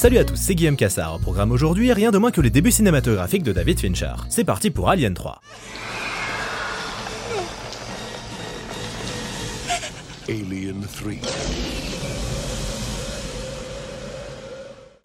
Salut à tous, c'est Guillaume Cassard. Au programme aujourd'hui, rien de moins que les débuts cinématographiques de David Fincher. C'est parti pour Alien 3. Alien 3.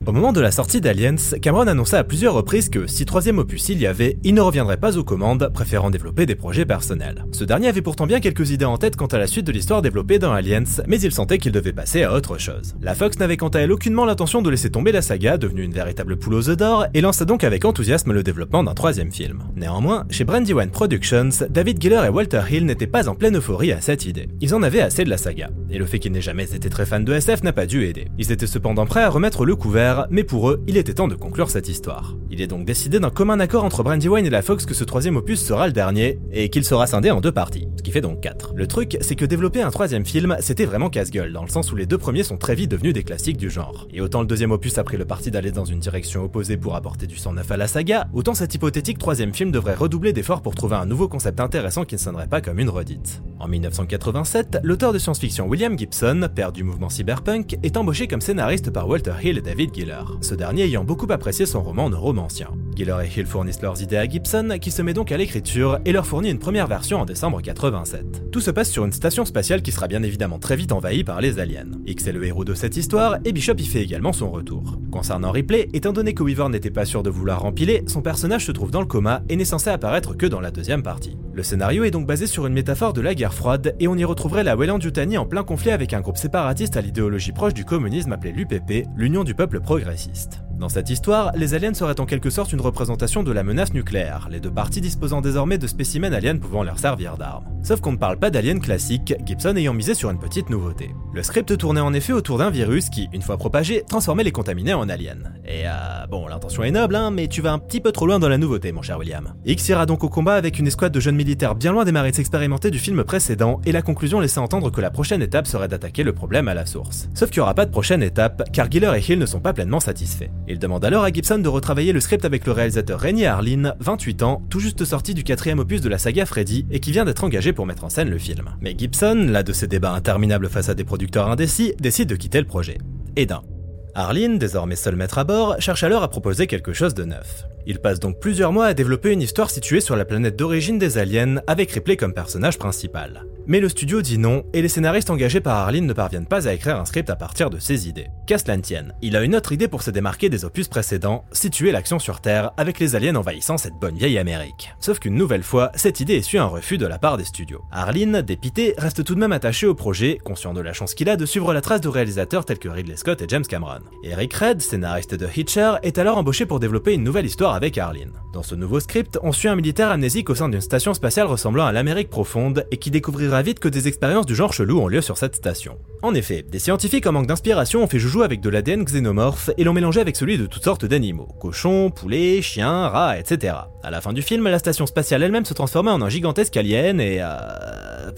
Au moment de la sortie d'Aliens, Cameron annonça à plusieurs reprises que si troisième opus il y avait, il ne reviendrait pas aux commandes, préférant développer des projets personnels. Ce dernier avait pourtant bien quelques idées en tête quant à la suite de l'histoire développée dans Aliens, mais il sentait qu'il devait passer à autre chose. La Fox n'avait quant à elle aucunement l'intention de laisser tomber la saga, devenue une véritable poule aux œufs d'or, et lança donc avec enthousiasme le développement d'un troisième film. Néanmoins, chez Brandywine Productions, David Giller et Walter Hill n'étaient pas en pleine euphorie à cette idée. Ils en avaient assez de la saga, et le fait qu'ils n'aient jamais été très fans de SF n'a pas dû aider. Ils étaient cependant prêts à remettre le couvert mais pour eux, il était temps de conclure cette histoire. Il est donc décidé d'un commun accord entre Brandywine et la Fox que ce troisième opus sera le dernier, et qu'il sera scindé en deux parties, ce qui fait donc quatre. Le truc, c'est que développer un troisième film, c'était vraiment casse-gueule, dans le sens où les deux premiers sont très vite devenus des classiques du genre. Et autant le deuxième opus a pris le parti d'aller dans une direction opposée pour apporter du sang neuf à la saga, autant cet hypothétique troisième film devrait redoubler d'efforts pour trouver un nouveau concept intéressant qui ne sonnerait pas comme une redite. En 1987, l'auteur de science-fiction William Gibson, père du mouvement cyberpunk, est embauché comme scénariste par Walter Hill et David Ce dernier ayant beaucoup apprécié son roman Neuromancien. Giller et Hill fournissent leurs idées à Gibson, qui se met donc à l'écriture et leur fournit une première version en décembre 87. Tout se passe sur une station spatiale qui sera bien évidemment très vite envahie par les aliens. X est le héros de cette histoire et Bishop y fait également son retour. Concernant Ripley, étant donné que Weaver n'était pas sûr de vouloir rempiler, son personnage se trouve dans le coma et n'est censé apparaître que dans la deuxième partie. Le scénario est donc basé sur une métaphore de la guerre froide et on y retrouverait la Weyland-Yutani en plein conflit avec un groupe séparatiste à l'idéologie proche du communisme appelé l'UPP, l'Union du peuple progressiste. Dans cette histoire, les aliens seraient en quelque sorte une représentation de la menace nucléaire, les deux parties disposant désormais de spécimens aliens pouvant leur servir d'armes. Sauf qu'on ne parle pas d'aliens classiques, Gibson ayant misé sur une petite nouveauté. Le script tournait en effet autour d'un virus qui, une fois propagé, transformait les contaminés en aliens. Et euh, bon, l'intention est noble, hein, mais tu vas un petit peu trop loin dans la nouveauté, mon cher William. X ira donc au combat avec une escouade de jeunes militaires bien loin des marines expérimentées du film précédent, et la conclusion laissait entendre que la prochaine étape serait d'attaquer le problème à la source. Sauf qu'il n'y aura pas de prochaine étape, car Giller et Hill ne sont pas pleinement satisfaits. Ils demandent alors à Gibson de retravailler le script avec le réalisateur Rainy Harlin, 28 ans, tout juste sorti du quatrième opus de la saga Freddy, et qui vient d'être engagé pour mettre en scène le film. Mais Gibson, là de ses débats interminables face à des producteurs indécis, décide de quitter le projet. Et d'un. Arline, désormais seul maître à bord, cherche alors à proposer quelque chose de neuf. Il passe donc plusieurs mois à développer une histoire située sur la planète d'origine des aliens, avec Ripley comme personnage principal. Mais le studio dit non, et les scénaristes engagés par Arline ne parviennent pas à écrire un script à partir de ses idées. Qu'à cela tienne, il a une autre idée pour se démarquer des opus précédents, situer l'action sur Terre, avec les aliens envahissant cette bonne vieille Amérique. Sauf qu'une nouvelle fois, cette idée essuie un refus de la part des studios. Arline, dépité, reste tout de même attaché au projet, conscient de la chance qu'il a de suivre la trace de réalisateurs tels que Ridley Scott et James Cameron. Eric Red, scénariste de Hitcher, est alors embauché pour développer une nouvelle histoire avec Arline. Dans ce nouveau script, on suit un militaire amnésique au sein d'une station spatiale ressemblant à l'Amérique profonde et qui découvrira vite que des expériences du genre chelou ont lieu sur cette station. En effet, des scientifiques en manque d'inspiration ont fait joujou avec de l'ADN xénomorphe et l'ont mélangé avec celui de toutes sortes d'animaux, cochons, poulets, chiens, rats, etc. À la fin du film, la station spatiale elle-même se transformait en un gigantesque alien et... Euh...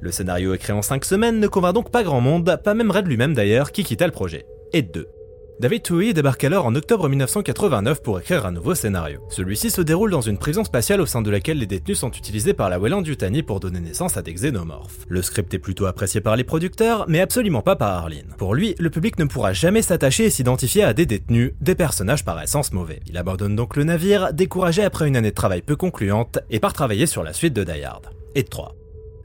Le scénario écrit en 5 semaines ne convainc donc pas grand monde, pas même Red lui-même d'ailleurs, qui quitta le projet. Et deux. David Toohey débarque alors en octobre 1989 pour écrire un nouveau scénario. Celui-ci se déroule dans une prison spatiale au sein de laquelle les détenus sont utilisés par la Weyland Yutani pour donner naissance à des xénomorphes. Le script est plutôt apprécié par les producteurs, mais absolument pas par Arline. Pour lui, le public ne pourra jamais s'attacher et s'identifier à des détenus, des personnages par essence mauvais. Il abandonne donc le navire, découragé après une année de travail peu concluante, et part travailler sur la suite de Die Hard. Et de 3.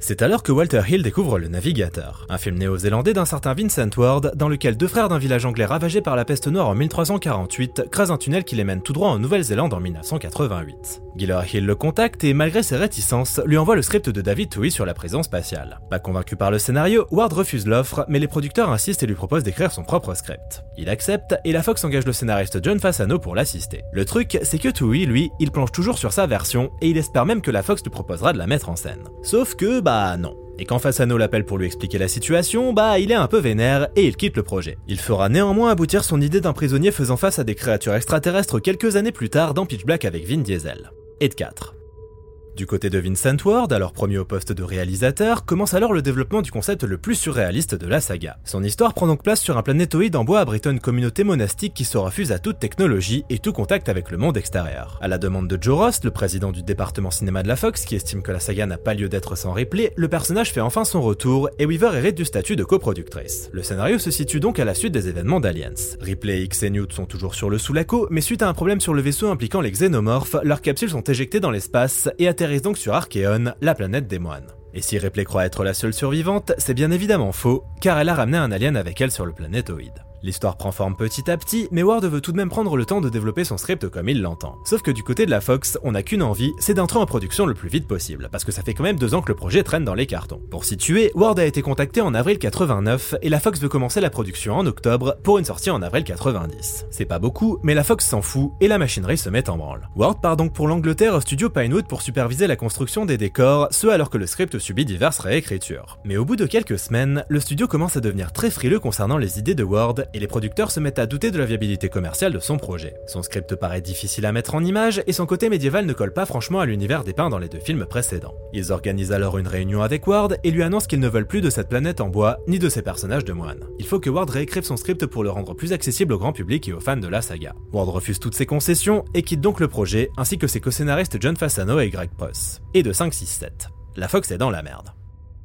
C'est alors que Walter Hill découvre Le Navigateur, un film néo-zélandais d'un certain Vincent Ward, dans lequel deux frères d'un village anglais ravagé par la peste noire en 1348 creusent un tunnel qui les mène tout droit en Nouvelle-Zélande en 1988. Giller Hill le contacte et, malgré ses réticences, lui envoie le script de David Toohey sur la prison spatiale. Pas convaincu par le scénario, Ward refuse l'offre, mais les producteurs insistent et lui proposent d'écrire son propre script. Il accepte, et la Fox engage le scénariste John Fasano pour l'assister. Le truc, c'est que Toohey, lui, il planche toujours sur sa version, et il espère même que la Fox lui proposera de la mettre en scène. Sauf que, bah, bah non. Et quand Fasano l'appelle pour lui expliquer la situation, bah il est un peu vénère et il quitte le projet. Il fera néanmoins aboutir son idée d'un prisonnier faisant face à des créatures extraterrestres quelques années plus tard dans Pitch Black avec Vin Diesel. Et de 4. Du côté de Vincent Ward, alors premier au poste de réalisateur, commence alors le développement du concept le plus surréaliste de la saga. Son histoire prend donc place sur un planétoïde en bois abritant une communauté monastique qui se refuse à toute technologie et tout contact avec le monde extérieur. À la demande de Joe Rost, le président du département cinéma de la Fox, qui estime que la saga n'a pas lieu d'être sans replay, le personnage fait enfin son retour et Weaver hérite du statut de coproductrice. Le scénario se situe donc à la suite des événements d'Aliens. Ripley, X et Newt sont toujours sur le Sulaco, mais suite à un problème sur le vaisseau impliquant les xénomorphes, leurs capsules sont éjectées dans l'espace et atterrissent donc sur Archeon, la planète des moines. Et si Ripley croit être la seule survivante, c'est bien évidemment faux, car elle a ramené un alien avec elle sur le planétoïde. L'histoire prend forme petit à petit, mais Ward veut tout de même prendre le temps de développer son script comme il l'entend. Sauf que du côté de la Fox, on n'a qu'une envie, c'est d'entrer en production le plus vite possible, parce que ça fait quand même deux ans que le projet traîne dans les cartons. Pour situer, Ward a été contacté en avril 89, et la Fox veut commencer la production en octobre pour une sortie en avril 90. C'est pas beaucoup, mais la Fox s'en fout, et la machinerie se met en branle. Ward part donc pour l'Angleterre au studio Pinewood pour superviser la construction des décors, ce alors que le script subit diverses réécritures. Mais au bout de quelques semaines, le studio commence à devenir très frileux concernant les idées de Ward, et les producteurs se mettent à douter de la viabilité commerciale de son projet. Son script paraît difficile à mettre en image et son côté médiéval ne colle pas franchement à l'univers dépeint dans les deux films précédents. Ils organisent alors une réunion avec Ward et lui annoncent qu'ils ne veulent plus de cette planète en bois ni de ses personnages de moines. Il faut que Ward réécrive son script pour le rendre plus accessible au grand public et aux fans de la saga. Ward refuse toutes ces concessions et quitte donc le projet ainsi que ses co-scénaristes John Fasano et Greg Puss. Et de 567. La Fox est dans la merde.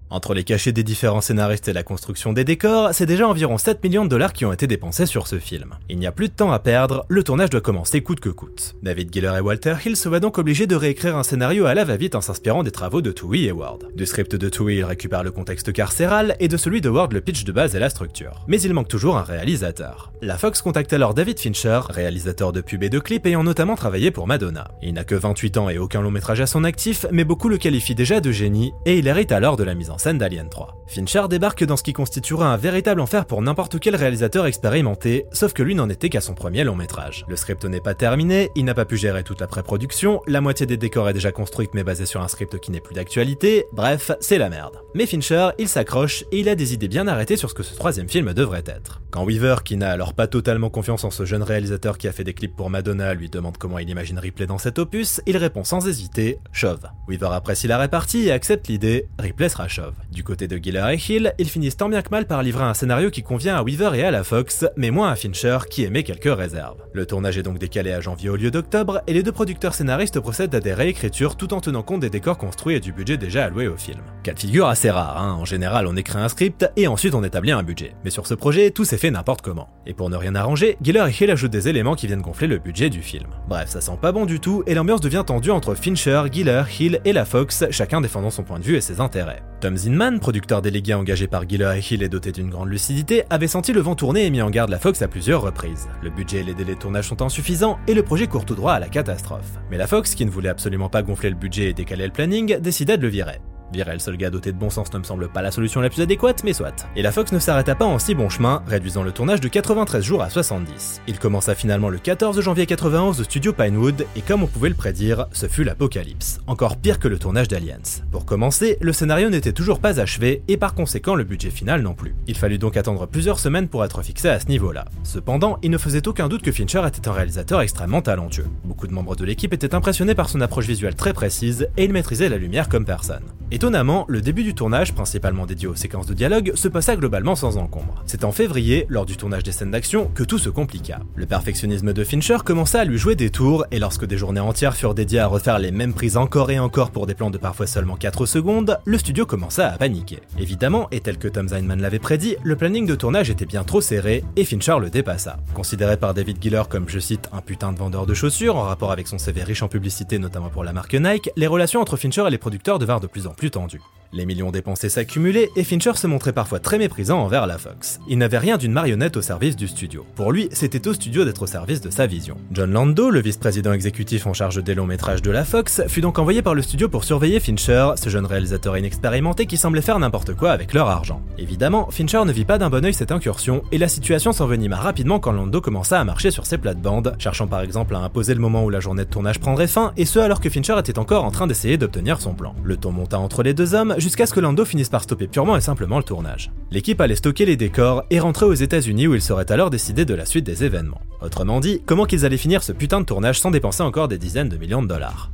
Entre les cachets des différents scénaristes et la construction des décors, c'est déjà environ 7 millions de dollars qui ont été dépensés sur ce film. Il n'y a plus de temps à perdre, le tournage doit commencer coûte que coûte. David Giller et Walter Hill se voient donc obligés de réécrire un scénario à la va-vite en s'inspirant des travaux de Toohey et Ward. Du script de Toohey, il récupère le contexte carcéral et de celui de Ward le pitch de base et la structure. Mais il manque toujours un réalisateur. La Fox contacte alors David Fincher, réalisateur de pub et de clips ayant notamment travaillé pour Madonna. Il n'a que 28 ans et aucun long métrage à son actif, mais beaucoup le qualifient déjà de génie et il hérite alors de la mise en scène d'Alien 3. Fincher débarque dans ce qui constituera un véritable enfer pour n'importe quel réalisateur expérimenté, sauf que lui n'en était qu'à son premier long métrage. Le script n'est pas terminé, il n'a pas pu gérer toute la pré-production, la moitié des décors est déjà construite mais basée sur un script qui n'est plus d'actualité, bref, c'est la merde. Mais Fincher, il s'accroche et il a des idées bien arrêtées sur ce que ce troisième film devrait être. Quand Weaver, qui n'a alors pas totalement confiance en ce jeune réalisateur qui a fait des clips pour Madonna, lui demande comment il imagine Ripley dans cet opus, il répond sans hésiter, chauve. Weaver apprécie la répartie et accepte l'idée, Ripley sera chauve. Du côté de Giller et Hill, ils finissent tant bien que mal par livrer un scénario qui convient à Weaver et à la Fox, mais moins à Fincher qui émet quelques réserves. Le tournage est donc décalé à janvier au lieu d'octobre, et les deux producteurs scénaristes procèdent à des réécritures tout en tenant compte des décors construits et du budget déjà alloué au film. Cas figure assez rare, hein. en général on écrit un script et ensuite on établit un budget. Mais sur ce projet, tout s'est fait n'importe comment. Et pour ne rien arranger, Giller et Hill ajoutent des éléments qui viennent gonfler le budget du film. Bref, ça sent pas bon du tout, et l'ambiance devient tendue entre Fincher, Giller, Hill et la Fox, chacun défendant son point de vue et ses intérêts. Tom Zinman, producteur délégué engagé par et Hill et doté d'une grande lucidité, avait senti le vent tourner et mis en garde la Fox à plusieurs reprises. Le budget et les délais de tournage sont insuffisants et le projet court tout droit à la catastrophe. Mais la Fox, qui ne voulait absolument pas gonfler le budget et décaler le planning, décida de le virer. Virer le seul gars doté de bon sens ne me semble pas la solution la plus adéquate, mais soit. Et la Fox ne s'arrêta pas en si bon chemin, réduisant le tournage de 93 jours à 70. Il commença finalement le 14 janvier 91 au studio Pinewood, et comme on pouvait le prédire, ce fut l'apocalypse. Encore pire que le tournage d'Aliens. Pour commencer, le scénario n'était toujours pas achevé, et par conséquent le budget final non plus. Il fallut donc attendre plusieurs semaines pour être fixé à ce niveau-là. Cependant, il ne faisait aucun doute que Fincher était un réalisateur extrêmement talentueux. Beaucoup de membres de l'équipe étaient impressionnés par son approche visuelle très précise, et il maîtrisait la lumière comme personne. Étonnamment, le début du tournage, principalement dédié aux séquences de dialogue, se passa globalement sans encombre. C'est en février, lors du tournage des scènes d'action, que tout se compliqua. Le perfectionnisme de Fincher commença à lui jouer des tours, et lorsque des journées entières furent dédiées à refaire les mêmes prises encore et encore pour des plans de parfois seulement 4 secondes, le studio commença à paniquer. Évidemment, et tel que Tom Zeinman l'avait prédit, le planning de tournage était bien trop serré, et Fincher le dépassa. Considéré par David Giller comme, je cite, un putain de vendeur de chaussures, en rapport avec son CV riche en publicité notamment pour la marque Nike, les relations entre Fincher et les producteurs devinrent de plus en plus tendues. Les millions dépensés s'accumulaient et Fincher se montrait parfois très méprisant envers la Fox. Il n'avait rien d'une marionnette au service du studio. Pour lui, c'était au studio d'être au service de sa vision. John Lando, le vice-président exécutif en charge des longs métrages de la Fox, fut donc envoyé par le studio pour surveiller Fincher, ce jeune réalisateur inexpérimenté qui semblait faire n'importe quoi avec leur argent. Évidemment, Fincher ne vit pas d'un bon oeil cette incursion et la situation s'envenima rapidement quand Lando commença à marcher sur ses plates-bandes, cherchant par exemple à imposer le moment où la journée de tournage prendrait fin, et ce alors que Fincher était encore en train d'essayer d'obtenir son plan. Le ton monta entre les deux hommes jusqu'à ce que Lando finisse par stopper purement et simplement le tournage. L'équipe allait stocker les décors et rentrer aux États-Unis où il serait alors décidé de la suite des événements. Autrement dit, comment qu'ils allaient finir ce putain de tournage sans dépenser encore des dizaines de millions de dollars?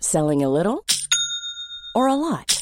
Selling a little or a lot?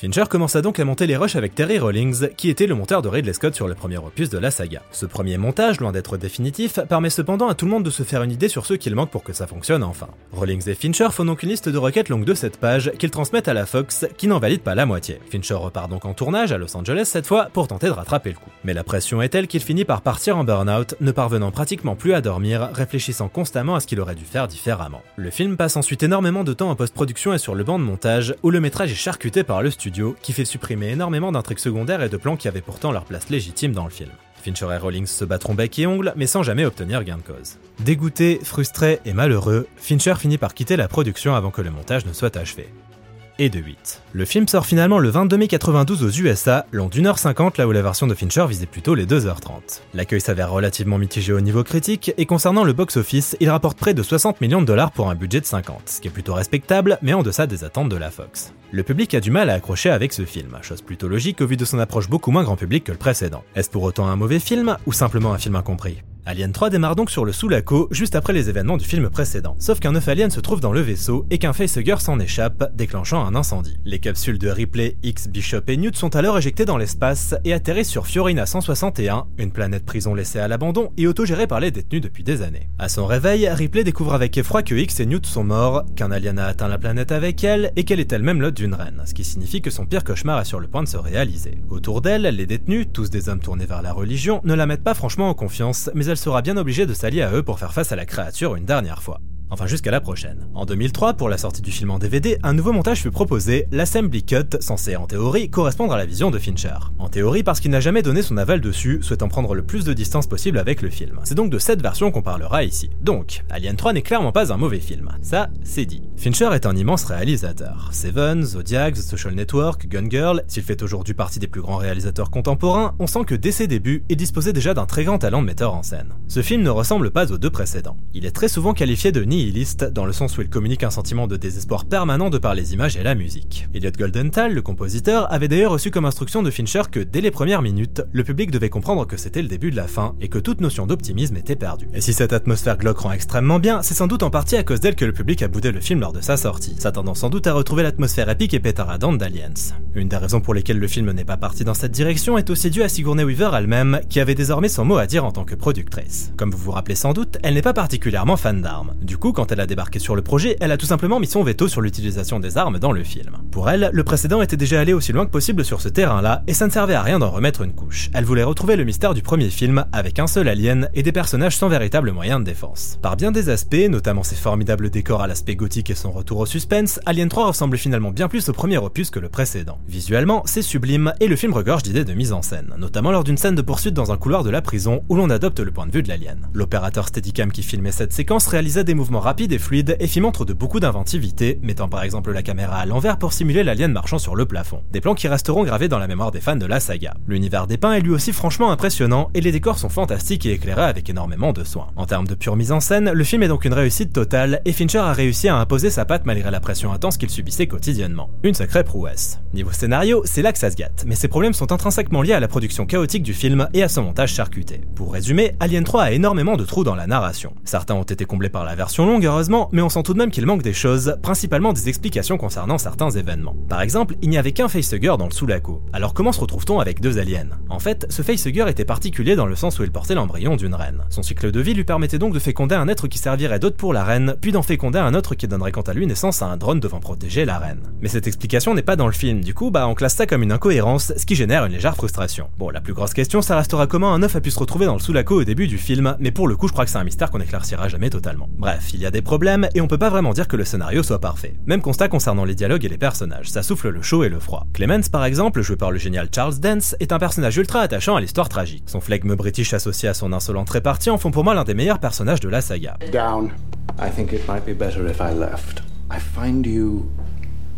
Fincher commença donc à monter les rushs avec Terry Rawlings, qui était le monteur de Ridley Scott sur le premier opus de la saga. Ce premier montage, loin d'être définitif, permet cependant à tout le monde de se faire une idée sur ce qu'il manque pour que ça fonctionne enfin. Rawlings et Fincher font donc une liste de requêtes longue de 7 pages qu'ils transmettent à la Fox, qui n'en valide pas la moitié. Fincher repart donc en tournage à Los Angeles cette fois pour tenter de rattraper le coup. Mais la pression est telle qu'il finit par partir en burn-out, ne parvenant pratiquement plus à dormir, réfléchissant constamment à ce qu'il aurait dû faire différemment. Le film passe ensuite énormément de temps en post-production et sur le banc de montage, où le métrage est charcuté par le studio qui fait supprimer énormément d'intrigues secondaires et de plans qui avaient pourtant leur place légitime dans le film. Fincher et Rawlings se battront bec et ongles, mais sans jamais obtenir gain de cause. Dégoûté, frustré et malheureux, Fincher finit par quitter la production avant que le montage ne soit achevé et de 8. Le film sort finalement le 22 mai 92 aux USA, long d'une heure 50 là où la version de Fincher visait plutôt les 2h30. L'accueil s'avère relativement mitigé au niveau critique, et concernant le box-office, il rapporte près de 60 millions de dollars pour un budget de 50, ce qui est plutôt respectable, mais en deçà des attentes de la Fox. Le public a du mal à accrocher avec ce film, chose plutôt logique au vu de son approche beaucoup moins grand public que le précédent. Est-ce pour autant un mauvais film, ou simplement un film incompris? Alien 3 démarre donc sur le Sulaco juste après les événements du film précédent, sauf qu'un œuf alien se trouve dans le vaisseau et qu'un facehugger s'en échappe, déclenchant un incendie. Les capsules de Ripley, X, Bishop et Newt sont alors éjectées dans l'espace et atterrissent sur Fiorina 161, une planète prison laissée à l'abandon et autogérée par les détenus depuis des années. À son réveil, Ripley découvre avec effroi que X et Newt sont morts, qu'un alien a atteint la planète avec elle et qu'elle est elle-même l'hôte d'une reine, ce qui signifie que son pire cauchemar est sur le point de se réaliser. Autour d'elle, les détenus, tous des hommes tournés vers la religion, ne la mettent pas franchement en confiance, mais elle sera bien obligée de s'allier à eux pour faire face à la créature une dernière fois. Enfin jusqu'à la prochaine. En 2003, pour la sortie du film en DVD, un nouveau montage fut proposé, l'Assembly Cut, censé en théorie correspondre à la vision de Fincher. En théorie parce qu'il n'a jamais donné son aval dessus, souhaitant prendre le plus de distance possible avec le film. C'est donc de cette version qu'on parlera ici. Donc, Alien 3 n'est clairement pas un mauvais film. Ça, c'est dit. Fincher est un immense réalisateur. Seven, Zodiac, Social Network, Gun Girl, s'il fait aujourd'hui partie des plus grands réalisateurs contemporains, on sent que dès ses débuts, il disposait déjà d'un très grand talent de metteur en scène. Ce film ne ressemble pas aux deux précédents. Il est très souvent qualifié de nihiliste, dans le sens où il communique un sentiment de désespoir permanent de par les images et la musique. Elliot Goldenthal, le compositeur, avait d'ailleurs reçu comme instruction de Fincher que dès les premières minutes, le public devait comprendre que c'était le début de la fin et que toute notion d'optimisme était perdue. Et si cette atmosphère glauque rend extrêmement bien, c'est sans doute en partie à cause d'elle que le public a boudé le film lors de sa sortie, s'attendant sans doute à retrouver l'atmosphère épique et pétaradante d'Aliens. Une des raisons pour lesquelles le film n'est pas parti dans cette direction est aussi due à Sigourney Weaver elle-même, qui avait désormais son mot à dire en tant que productrice. Comme vous vous rappelez sans doute, elle n'est pas particulièrement fan d'armes. Du coup, quand elle a débarqué sur le projet, elle a tout simplement mis son veto sur l'utilisation des armes dans le film. Pour elle, le précédent était déjà allé aussi loin que possible sur ce terrain-là, et ça ne servait à rien d'en remettre une couche. Elle voulait retrouver le mystère du premier film, avec un seul alien et des personnages sans véritable moyen de défense. Par bien des aspects, notamment ses formidables décors à l'aspect gothique et son retour au suspense, Alien 3 ressemble finalement bien plus au premier opus que le précédent. Visuellement, c'est sublime, et le film regorge d'idées de mise en scène, notamment lors d'une scène de poursuite dans un couloir de la prison où l'on adopte le point de vue de l'alien. L'opérateur Steadicam qui filmait cette séquence réalisa des mouvements rapides et fluides et fit montre de beaucoup d'inventivité, mettant par exemple la caméra à l'envers pour simuler l'alien marchant sur le plafond. Des plans qui resteront gravés dans la mémoire des fans de la saga. L'univers dépeint est lui aussi franchement impressionnant et les décors sont fantastiques et éclairés avec énormément de soin. En termes de pure mise en scène, le film est donc une réussite totale et Fincher a réussi à imposer sa patte malgré la pression intense qu'il subissait quotidiennement. Une sacrée prouesse. Niveau scénario, c'est là que ça se gâte, mais ces problèmes sont intrinsèquement liés à la production chaotique du film et à son montage charcuté. Pour résumer, Alien 3 a énormément de trous dans la narration. Certains ont été comblés par la version longue, heureusement, mais on sent tout de même qu'il manque des choses, principalement des explications concernant certains événements. Par exemple, il n'y avait qu'un facehugger dans le Sulaco. Alors comment se retrouve-t-on avec deux aliens? En fait, ce facehugger était particulier dans le sens où il portait l'embryon d'une reine. Son cycle de vie lui permettait donc de féconder un être qui servirait d'hôte pour la reine, puis d'en féconder un autre qui donnerait quant à lui naissance à un drone devant protéger la reine. Mais cette explication n'est pas dans le film, du coup, bah on classe ça comme une incohérence, ce qui génère une légère frustration. Bon, la plus grosse question, ça restera comment un œuf a pu se retrouver dans le Sulaco au début du film, mais pour le coup, je crois que c'est un mystère qu'on éclaircira jamais totalement. Bref, il y a des problèmes et on peut pas vraiment dire que le scénario soit parfait. Même constat concernant les dialogues et les personnages, ça souffle le chaud et le froid. Clemens, par exemple, joué par le génial Charles Dance, est un personnage ultra attachant à l'histoire tragique. Son flegme british associé à son insolente répartie en font pour moi l'un des meilleurs personnages de la saga. Down. I think it might be better if I left. I find you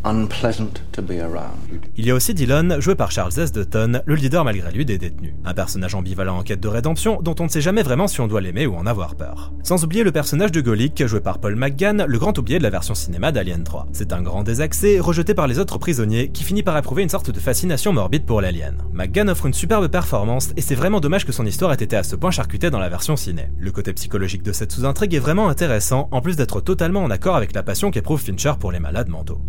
unpleasant to be around. Il y a aussi Dylan, joué par Charles S. Dutton, le leader malgré lui des détenus. Un personnage ambivalent en quête de rédemption dont on ne sait jamais vraiment si on doit l'aimer ou en avoir peur. Sans oublier le personnage de Golic, joué par Paul McGann, le grand oublié de la version cinéma d'Alien 3. C'est un grand désaxé, rejeté par les autres prisonniers, qui finit par éprouver une sorte de fascination morbide pour l'alien. McGann offre une superbe performance, et c'est vraiment dommage que son histoire ait été à ce point charcutée dans la version ciné. Le côté psychologique de cette sous-intrigue est vraiment intéressant, en plus d'être totalement en accord avec la passion qu'éprouve Fincher pour les malades mentaux.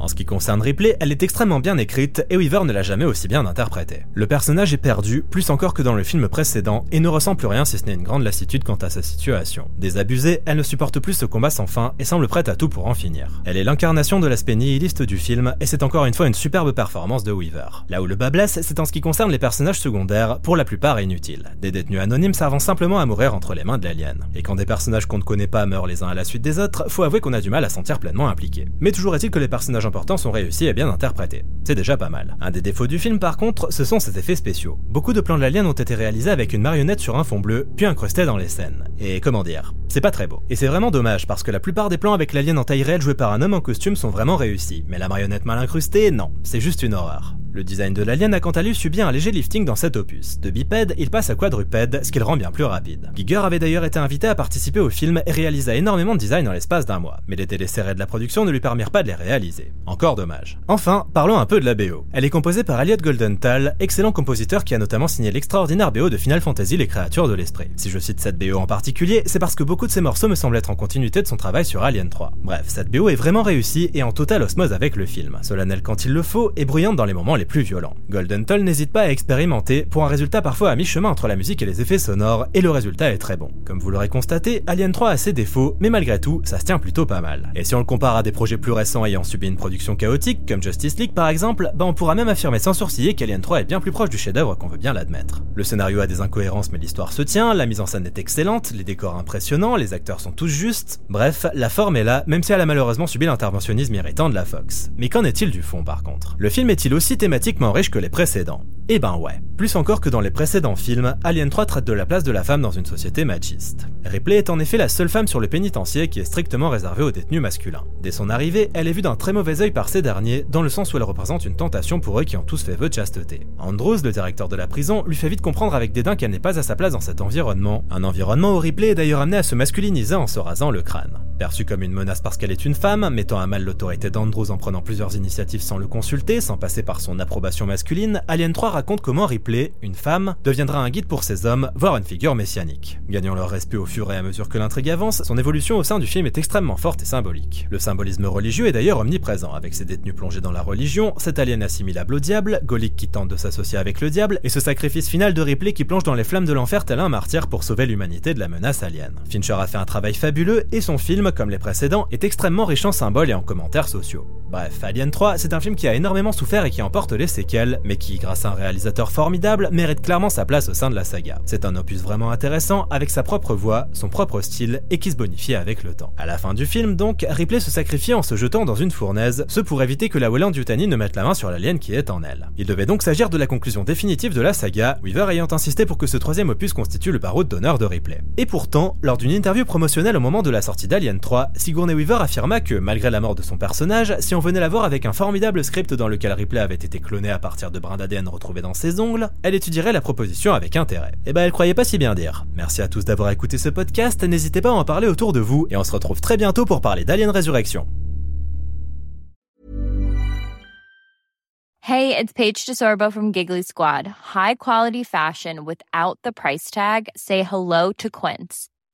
Ripley, elle est extrêmement bien écrite et Weaver ne l'a jamais aussi bien interprétée. Le personnage est perdu, plus encore que dans le film précédent, et ne ressent plus rien si ce n'est une grande lassitude quant à sa situation. Désabusée, elle ne supporte plus ce combat sans fin et semble prête à tout pour en finir. Elle est l'incarnation de l'aspect nihiliste du film et c'est encore une fois une superbe performance de Weaver. Là où le bas blesse, c'est en ce qui concerne les personnages secondaires, pour la plupart inutiles. Des détenus anonymes servant simplement à mourir entre les mains de l'alien. Et quand des personnages qu'on ne connaît pas meurent les uns à la suite des autres, faut avouer qu'on a du mal à sentir pleinement impliqué. Mais toujours est-il que les personnages importants sont réussis et bien interprétés. C'est déjà pas mal. Un des défauts du film par contre, ce sont ses effets spéciaux. Beaucoup de plans de l'alien ont été réalisés avec une marionnette sur un fond bleu, puis incrustés dans les scènes. Et comment dire C'est pas très beau. Et c'est vraiment dommage parce que la plupart des plans avec l'alien en taille réelle joué par un homme en costume sont vraiment réussis. Mais la marionnette mal incrustée, non, c'est juste une horreur. Le design de l'alien a quant à lui subi un léger lifting dans cet opus. De bipède, il passe à quadrupède, ce qui le rend bien plus rapide. Giger avait d'ailleurs été invité à participer au film et réalisa énormément de design en l'espace d'un mois, mais les serrés de la production ne lui permirent pas de les réaliser. Encore dommage. Enfin, parlons un peu de la BO. Elle est composée par Elliot Goldenthal, excellent compositeur qui a notamment signé l'extraordinaire BO de Final Fantasy Les Créatures de l'Esprit. Si je cite cette BO en particulier, c'est parce que beaucoup de ses morceaux me semblent être en continuité de son travail sur Alien 3. Bref, cette BO est vraiment réussie et en totale osmose avec le film, solennelle quand il le faut et bruyante dans les moments plus violents. Golden Toll n'hésite pas à expérimenter pour un résultat parfois à mi-chemin entre la musique et les effets sonores, et le résultat est très bon. Comme vous l'aurez constaté, Alien 3 a ses défauts, mais malgré tout, ça se tient plutôt pas mal. Et si on le compare à des projets plus récents ayant subi une production chaotique, comme Justice League par exemple, bah on pourra même affirmer sans sourciller qu'Alien 3 est bien plus proche du chef-d'œuvre qu'on veut bien l'admettre. Le scénario a des incohérences mais l'histoire se tient, la mise en scène est excellente, les décors impressionnants, les acteurs sont tous justes. Bref, la forme est là, même si elle a malheureusement subi l'interventionnisme irritant de la Fox. Mais qu'en est-il du fond par contre? Le film est-il aussi thématiquement riche que les précédents eh ben ouais. Plus encore que dans les précédents films, Alien 3 traite de la place de la femme dans une société machiste. Ripley est en effet la seule femme sur le pénitencier qui est strictement réservée aux détenus masculins. Dès son arrivée, elle est vue d'un très mauvais œil par ces derniers, dans le sens où elle représente une tentation pour eux qui ont tous fait vœu de chasteté. Andrews, le directeur de la prison, lui fait vite comprendre avec dédain qu'elle n'est pas à sa place dans cet environnement. Un environnement où Ripley est d'ailleurs amené à se masculiniser en se rasant le crâne. Perçue comme une menace parce qu'elle est une femme, mettant à mal l'autorité d'Andrews en prenant plusieurs initiatives sans le consulter, sans passer par son approbation masculine, Alien 3 raconte comment Ripley une femme, deviendra un guide pour ces hommes, voire une figure messianique. Gagnant leur respect au fur et à mesure que l'intrigue avance, son évolution au sein du film est extrêmement forte et symbolique. Le symbolisme religieux est d'ailleurs omniprésent, avec ses détenus plongés dans la religion, cet alien assimilable au diable, Golic qui tente de s'associer avec le diable, et ce sacrifice final de Ripley qui plonge dans les flammes de l'enfer tel un martyr pour sauver l'humanité de la menace alien. Fincher a fait un travail fabuleux, et son film, comme les précédents, est extrêmement riche en symboles et en commentaires sociaux. Bref, Alien 3, c'est un film qui a énormément souffert et qui emporte les séquelles, mais qui, grâce à un réalisateur formidable, mérite clairement sa place au sein de la saga. C'est un opus vraiment intéressant, avec sa propre voix, son propre style, et qui se bonifie avec le temps. À la fin du film, donc, Ripley se sacrifie en se jetant dans une fournaise, ce pour éviter que la Welland Yutani ne mette la main sur l'alien qui est en elle. Il devait donc s'agir de la conclusion définitive de la saga, Weaver ayant insisté pour que ce troisième opus constitue le barreau d'honneur de Ripley. Et pourtant, lors d'une interview promotionnelle au moment de la sortie d'Alien 3, Sigourney Weaver affirma que, malgré la mort de son personnage, si on venait la voir avec un formidable script dans lequel Ripley avait été cloné à partir de brins d'ADN retrouvés dans ses ongles, elle étudierait la proposition avec intérêt. Eh ben elle croyait pas si bien dire. Merci à tous d'avoir écouté ce podcast, n'hésitez pas à en parler autour de vous, et on se retrouve très bientôt pour parler d'Alien Résurrection. Hey, it's Paige DeSorbo from Giggly Squad. High quality fashion without the price tag. Say hello to Quince.